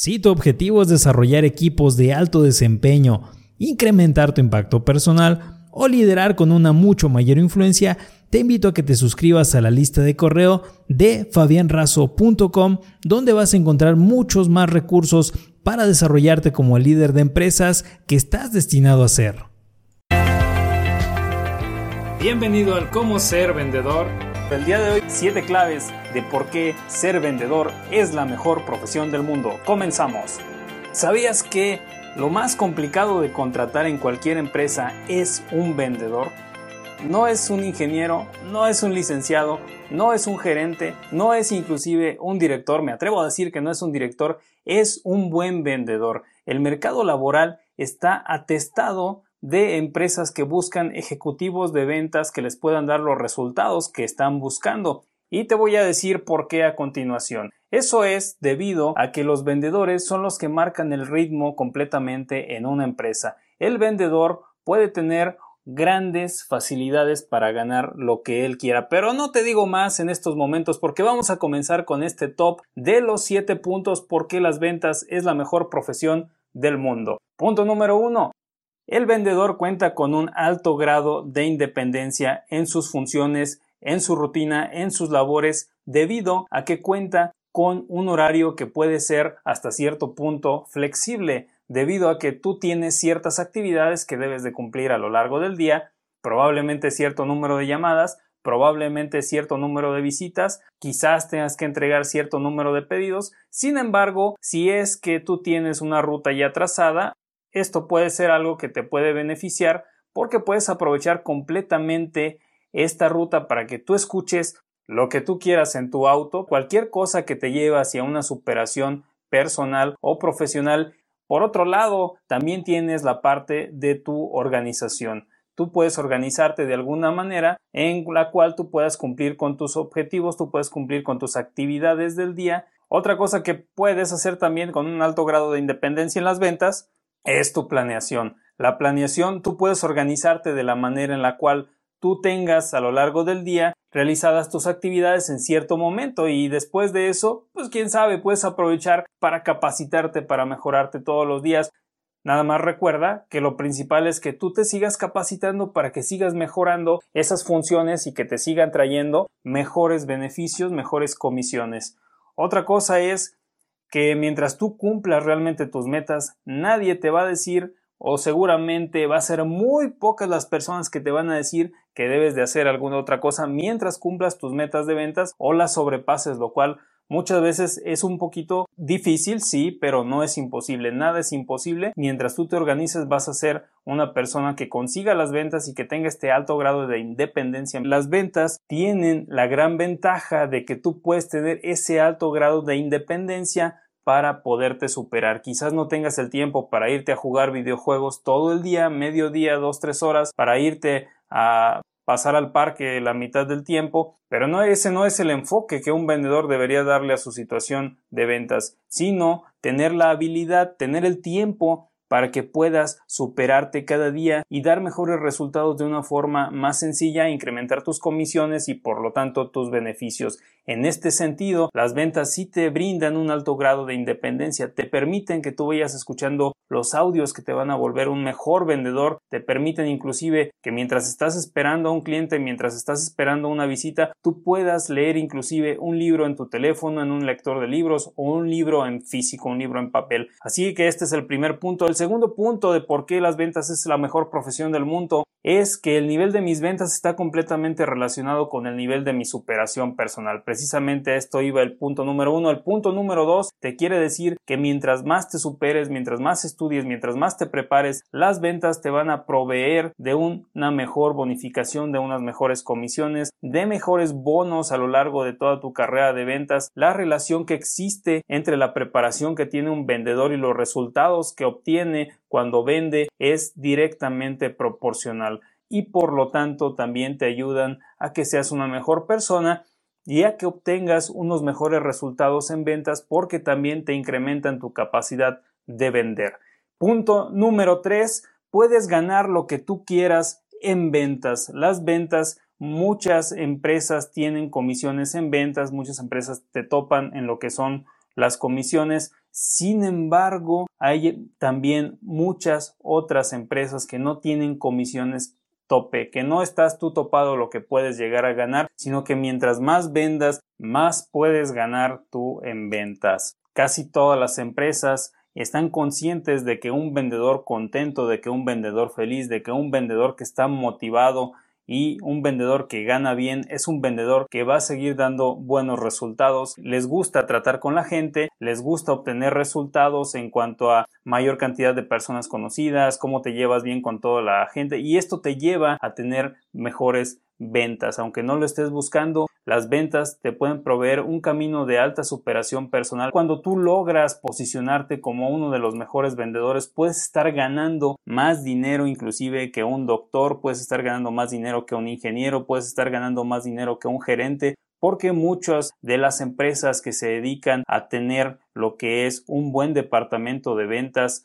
Si tu objetivo es desarrollar equipos de alto desempeño, incrementar tu impacto personal o liderar con una mucho mayor influencia, te invito a que te suscribas a la lista de correo de fabianrazo.com donde vas a encontrar muchos más recursos para desarrollarte como el líder de empresas que estás destinado a ser. Bienvenido al Cómo ser vendedor. El día de hoy, 7 claves de por qué ser vendedor es la mejor profesión del mundo. Comenzamos. ¿Sabías que lo más complicado de contratar en cualquier empresa es un vendedor? No es un ingeniero, no es un licenciado, no es un gerente, no es inclusive un director, me atrevo a decir que no es un director, es un buen vendedor. El mercado laboral está atestado de empresas que buscan ejecutivos de ventas que les puedan dar los resultados que están buscando. Y te voy a decir por qué a continuación. Eso es debido a que los vendedores son los que marcan el ritmo completamente en una empresa. El vendedor puede tener grandes facilidades para ganar lo que él quiera. Pero no te digo más en estos momentos porque vamos a comenzar con este top de los 7 puntos por qué las ventas es la mejor profesión del mundo. Punto número 1. El vendedor cuenta con un alto grado de independencia en sus funciones en su rutina, en sus labores, debido a que cuenta con un horario que puede ser hasta cierto punto flexible, debido a que tú tienes ciertas actividades que debes de cumplir a lo largo del día, probablemente cierto número de llamadas, probablemente cierto número de visitas, quizás tengas que entregar cierto número de pedidos, sin embargo, si es que tú tienes una ruta ya trazada, esto puede ser algo que te puede beneficiar porque puedes aprovechar completamente esta ruta para que tú escuches lo que tú quieras en tu auto, cualquier cosa que te lleve hacia una superación personal o profesional. Por otro lado, también tienes la parte de tu organización. Tú puedes organizarte de alguna manera en la cual tú puedas cumplir con tus objetivos, tú puedes cumplir con tus actividades del día. Otra cosa que puedes hacer también con un alto grado de independencia en las ventas es tu planeación. La planeación tú puedes organizarte de la manera en la cual tú tengas a lo largo del día realizadas tus actividades en cierto momento y después de eso, pues quién sabe, puedes aprovechar para capacitarte, para mejorarte todos los días. Nada más recuerda que lo principal es que tú te sigas capacitando para que sigas mejorando esas funciones y que te sigan trayendo mejores beneficios, mejores comisiones. Otra cosa es que mientras tú cumplas realmente tus metas, nadie te va a decir o seguramente va a ser muy pocas las personas que te van a decir que debes de hacer alguna otra cosa mientras cumplas tus metas de ventas o las sobrepases, lo cual muchas veces es un poquito difícil, sí, pero no es imposible, nada es imposible. Mientras tú te organices vas a ser una persona que consiga las ventas y que tenga este alto grado de independencia. Las ventas tienen la gran ventaja de que tú puedes tener ese alto grado de independencia para poderte superar. Quizás no tengas el tiempo para irte a jugar videojuegos todo el día, medio día, dos, tres horas, para irte a pasar al parque la mitad del tiempo, pero no ese no es el enfoque que un vendedor debería darle a su situación de ventas, sino tener la habilidad, tener el tiempo para que puedas superarte cada día y dar mejores resultados de una forma más sencilla, incrementar tus comisiones y por lo tanto tus beneficios. En este sentido, las ventas sí te brindan un alto grado de independencia, te permiten que tú vayas escuchando los audios que te van a volver un mejor vendedor, te permiten inclusive que mientras estás esperando a un cliente, mientras estás esperando una visita, tú puedas leer inclusive un libro en tu teléfono, en un lector de libros o un libro en físico, un libro en papel. Así que este es el primer punto. Segundo punto de por qué las ventas es la mejor profesión del mundo es que el nivel de mis ventas está completamente relacionado con el nivel de mi superación personal. Precisamente esto iba el punto número uno. El punto número dos te quiere decir que mientras más te superes, mientras más estudies, mientras más te prepares, las ventas te van a proveer de una mejor bonificación, de unas mejores comisiones, de mejores bonos a lo largo de toda tu carrera de ventas. La relación que existe entre la preparación que tiene un vendedor y los resultados que obtiene cuando vende es directamente proporcional y por lo tanto también te ayudan a que seas una mejor persona y a que obtengas unos mejores resultados en ventas porque también te incrementan tu capacidad de vender. Punto número 3. Puedes ganar lo que tú quieras en ventas. Las ventas, muchas empresas tienen comisiones en ventas, muchas empresas te topan en lo que son las comisiones. Sin embargo, hay también muchas otras empresas que no tienen comisiones tope, que no estás tú topado lo que puedes llegar a ganar, sino que mientras más vendas, más puedes ganar tú en ventas. Casi todas las empresas están conscientes de que un vendedor contento, de que un vendedor feliz, de que un vendedor que está motivado y un vendedor que gana bien es un vendedor que va a seguir dando buenos resultados. Les gusta tratar con la gente, les gusta obtener resultados en cuanto a mayor cantidad de personas conocidas, cómo te llevas bien con toda la gente y esto te lleva a tener mejores ventas. Aunque no lo estés buscando, las ventas te pueden proveer un camino de alta superación personal. Cuando tú logras posicionarte como uno de los mejores vendedores, puedes estar ganando más dinero inclusive que un doctor, puedes estar ganando más dinero que un ingeniero, puedes estar ganando más dinero que un gerente, porque muchas de las empresas que se dedican a tener lo que es un buen departamento de ventas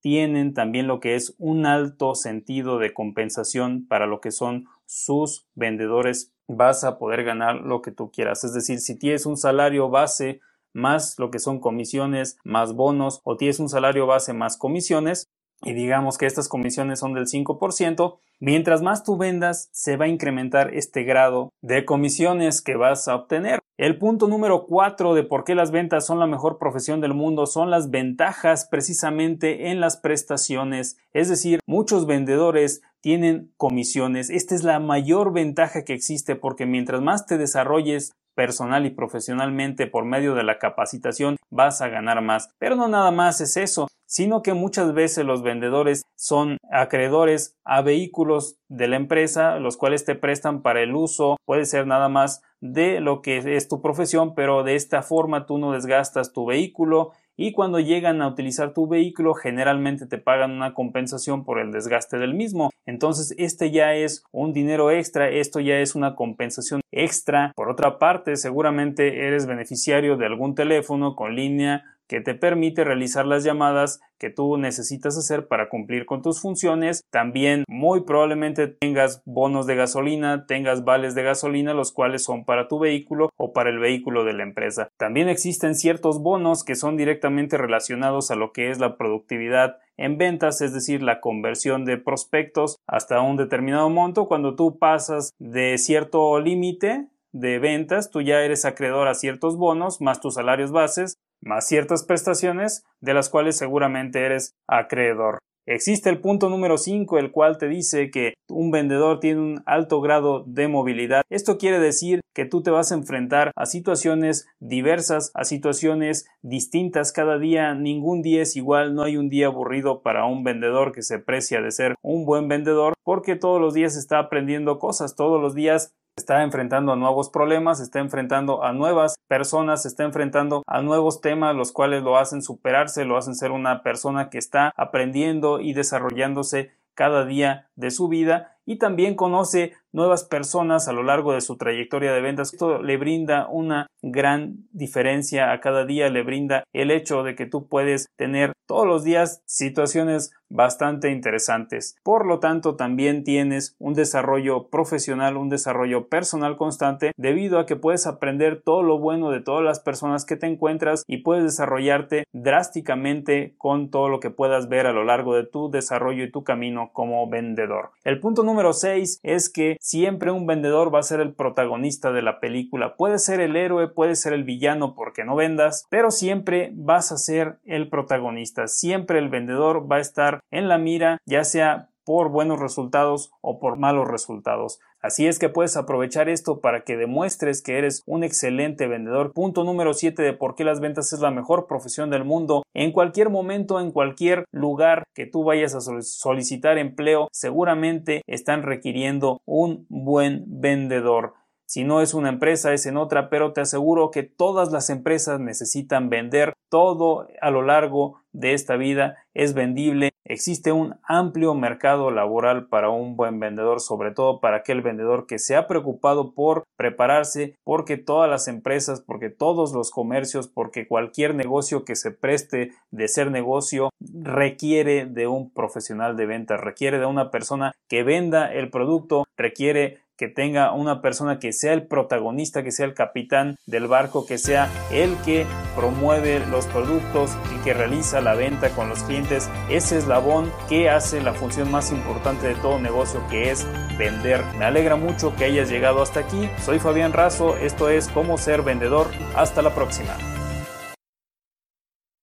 tienen también lo que es un alto sentido de compensación para lo que son sus vendedores. Vas a poder ganar lo que tú quieras. Es decir, si tienes un salario base más lo que son comisiones, más bonos, o tienes un salario base más comisiones, y digamos que estas comisiones son del 5%, mientras más tú vendas, se va a incrementar este grado de comisiones que vas a obtener. El punto número 4 de por qué las ventas son la mejor profesión del mundo son las ventajas precisamente en las prestaciones, es decir, muchos vendedores tienen comisiones. Esta es la mayor ventaja que existe porque mientras más te desarrolles personal y profesionalmente por medio de la capacitación vas a ganar más. Pero no nada más es eso, sino que muchas veces los vendedores son acreedores a vehículos de la empresa, los cuales te prestan para el uso, puede ser nada más de lo que es tu profesión, pero de esta forma tú no desgastas tu vehículo y cuando llegan a utilizar tu vehículo generalmente te pagan una compensación por el desgaste del mismo. Entonces este ya es un dinero extra, esto ya es una compensación extra. Por otra parte, seguramente eres beneficiario de algún teléfono con línea que te permite realizar las llamadas que tú necesitas hacer para cumplir con tus funciones. También muy probablemente tengas bonos de gasolina, tengas vales de gasolina, los cuales son para tu vehículo o para el vehículo de la empresa. También existen ciertos bonos que son directamente relacionados a lo que es la productividad en ventas, es decir, la conversión de prospectos hasta un determinado monto. Cuando tú pasas de cierto límite, de ventas, tú ya eres acreedor a ciertos bonos más tus salarios bases más ciertas prestaciones de las cuales seguramente eres acreedor. Existe el punto número 5, el cual te dice que un vendedor tiene un alto grado de movilidad. Esto quiere decir que tú te vas a enfrentar a situaciones diversas, a situaciones distintas cada día. Ningún día es igual, no hay un día aburrido para un vendedor que se precia de ser un buen vendedor, porque todos los días está aprendiendo cosas, todos los días está enfrentando a nuevos problemas, está enfrentando a nuevas personas, está enfrentando a nuevos temas, los cuales lo hacen superarse, lo hacen ser una persona que está aprendiendo y desarrollándose cada día de su vida y también conoce nuevas personas a lo largo de su trayectoria de ventas. Esto le brinda una gran diferencia a cada día, le brinda el hecho de que tú puedes tener todos los días situaciones bastante interesantes. Por lo tanto, también tienes un desarrollo profesional, un desarrollo personal constante debido a que puedes aprender todo lo bueno de todas las personas que te encuentras y puedes desarrollarte drásticamente con todo lo que puedas ver a lo largo de tu desarrollo y tu camino como vendedor. El punto número 6 es que siempre un vendedor va a ser el protagonista de la película. Puede ser el héroe, puede ser el villano porque no vendas, pero siempre vas a ser el protagonista Siempre el vendedor va a estar en la mira, ya sea por buenos resultados o por malos resultados. Así es que puedes aprovechar esto para que demuestres que eres un excelente vendedor. Punto número 7 de por qué las ventas es la mejor profesión del mundo. En cualquier momento, en cualquier lugar que tú vayas a solicitar empleo, seguramente están requiriendo un buen vendedor. Si no es una empresa, es en otra, pero te aseguro que todas las empresas necesitan vender todo a lo largo de esta vida es vendible. Existe un amplio mercado laboral para un buen vendedor, sobre todo para aquel vendedor que se ha preocupado por prepararse, porque todas las empresas, porque todos los comercios, porque cualquier negocio que se preste de ser negocio requiere de un profesional de ventas, requiere de una persona que venda el producto, requiere que tenga una persona que sea el protagonista, que sea el capitán del barco, que sea el que promueve los productos y que realiza la venta con los clientes. Ese eslabón que hace la función más importante de todo negocio, que es vender. Me alegra mucho que hayas llegado hasta aquí. Soy Fabián Razo, esto es Cómo ser vendedor. Hasta la próxima.